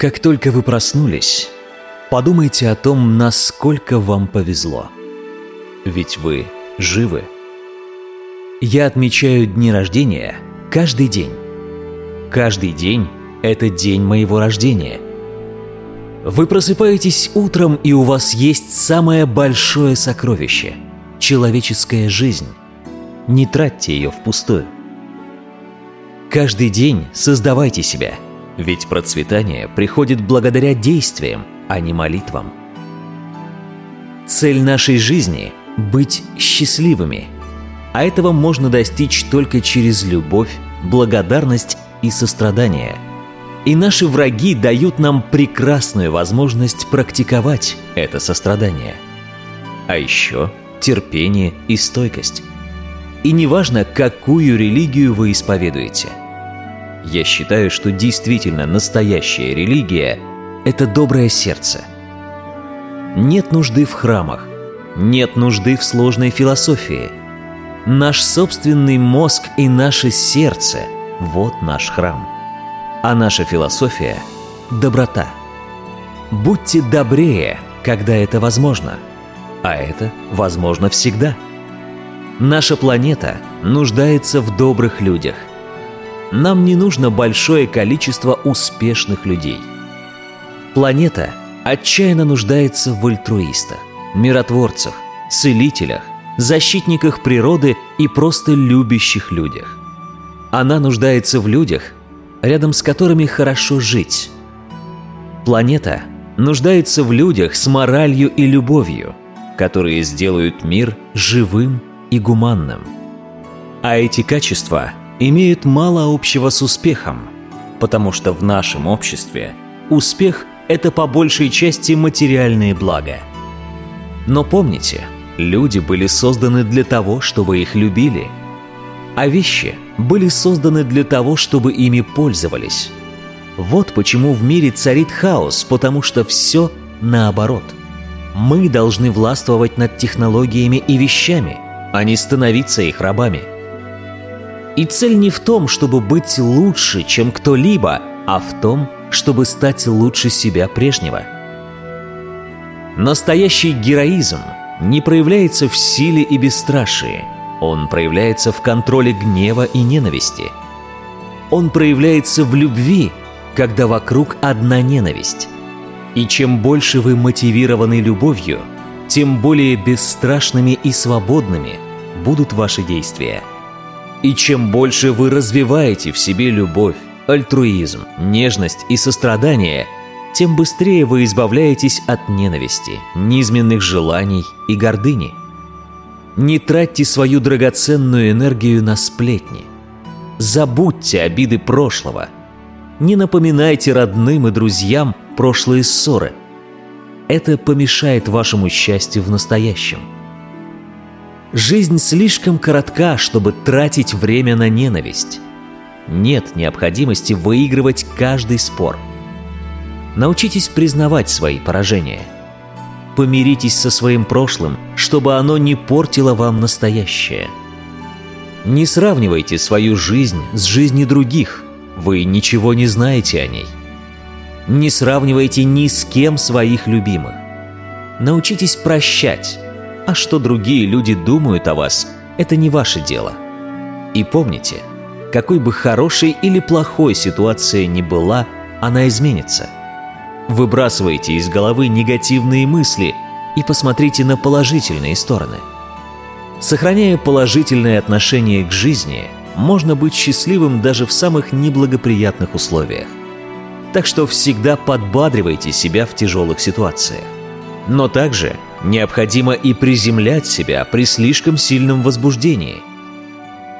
Как только вы проснулись, подумайте о том, насколько вам повезло. Ведь вы живы. Я отмечаю дни рождения каждый день. Каждый день – это день моего рождения. Вы просыпаетесь утром, и у вас есть самое большое сокровище – человеческая жизнь. Не тратьте ее впустую. Каждый день создавайте себя, ведь процветание приходит благодаря действиям, а не молитвам. Цель нашей жизни – быть счастливыми – а этого можно достичь только через любовь, благодарность и сострадание. И наши враги дают нам прекрасную возможность практиковать это сострадание. А еще терпение и стойкость. И неважно, какую религию вы исповедуете. Я считаю, что действительно настоящая религия – это доброе сердце. Нет нужды в храмах, нет нужды в сложной философии – Наш собственный мозг и наше сердце – вот наш храм. А наша философия – доброта. Будьте добрее, когда это возможно. А это возможно всегда. Наша планета нуждается в добрых людях. Нам не нужно большое количество успешных людей. Планета отчаянно нуждается в альтруистах, миротворцах, целителях, защитниках природы и просто любящих людях. Она нуждается в людях, рядом с которыми хорошо жить. Планета нуждается в людях с моралью и любовью, которые сделают мир живым и гуманным. А эти качества имеют мало общего с успехом, потому что в нашем обществе успех – это по большей части материальные блага. Но помните – Люди были созданы для того, чтобы их любили, а вещи были созданы для того, чтобы ими пользовались. Вот почему в мире царит хаос, потому что все наоборот. Мы должны властвовать над технологиями и вещами, а не становиться их рабами. И цель не в том, чтобы быть лучше, чем кто-либо, а в том, чтобы стать лучше себя прежнего. Настоящий героизм – не проявляется в силе и бесстрашии. Он проявляется в контроле гнева и ненависти. Он проявляется в любви, когда вокруг одна ненависть. И чем больше вы мотивированы любовью, тем более бесстрашными и свободными будут ваши действия. И чем больше вы развиваете в себе любовь, альтруизм, нежность и сострадание – тем быстрее вы избавляетесь от ненависти, низменных желаний и гордыни. Не тратьте свою драгоценную энергию на сплетни. Забудьте обиды прошлого. Не напоминайте родным и друзьям прошлые ссоры. Это помешает вашему счастью в настоящем. Жизнь слишком коротка, чтобы тратить время на ненависть. Нет необходимости выигрывать каждый спор – Научитесь признавать свои поражения. Помиритесь со своим прошлым, чтобы оно не портило вам настоящее. Не сравнивайте свою жизнь с жизнью других, вы ничего не знаете о ней. Не сравнивайте ни с кем своих любимых. Научитесь прощать, а что другие люди думают о вас, это не ваше дело. И помните, какой бы хорошей или плохой ситуация ни была, она изменится – Выбрасывайте из головы негативные мысли и посмотрите на положительные стороны. Сохраняя положительное отношение к жизни, можно быть счастливым даже в самых неблагоприятных условиях. Так что всегда подбадривайте себя в тяжелых ситуациях. Но также необходимо и приземлять себя при слишком сильном возбуждении.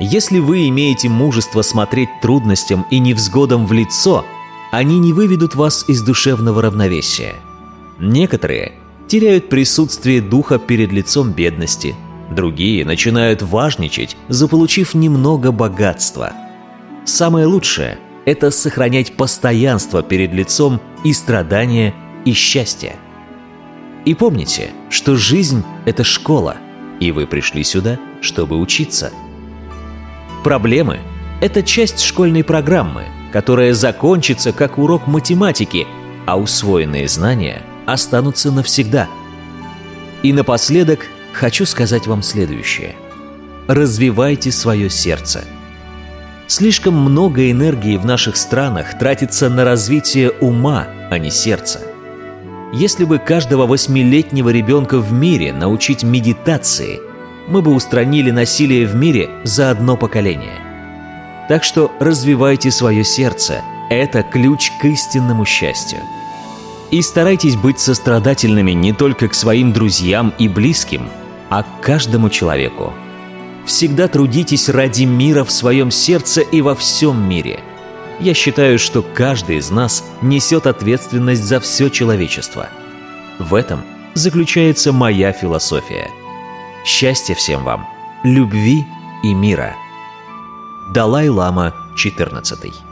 Если вы имеете мужество смотреть трудностям и невзгодам в лицо – они не выведут вас из душевного равновесия. Некоторые теряют присутствие духа перед лицом бедности, другие начинают важничать, заполучив немного богатства. Самое лучшее – это сохранять постоянство перед лицом и страдания, и счастье. И помните, что жизнь – это школа, и вы пришли сюда, чтобы учиться. Проблемы – это часть школьной программы – которая закончится как урок математики, а усвоенные знания останутся навсегда. И напоследок хочу сказать вам следующее. Развивайте свое сердце. Слишком много энергии в наших странах тратится на развитие ума, а не сердца. Если бы каждого восьмилетнего ребенка в мире научить медитации, мы бы устранили насилие в мире за одно поколение. Так что развивайте свое сердце. Это ключ к истинному счастью. И старайтесь быть сострадательными не только к своим друзьям и близким, а к каждому человеку. Всегда трудитесь ради мира в своем сердце и во всем мире. Я считаю, что каждый из нас несет ответственность за все человечество. В этом заключается моя философия. Счастья всем вам, любви и мира. Далай-лама 14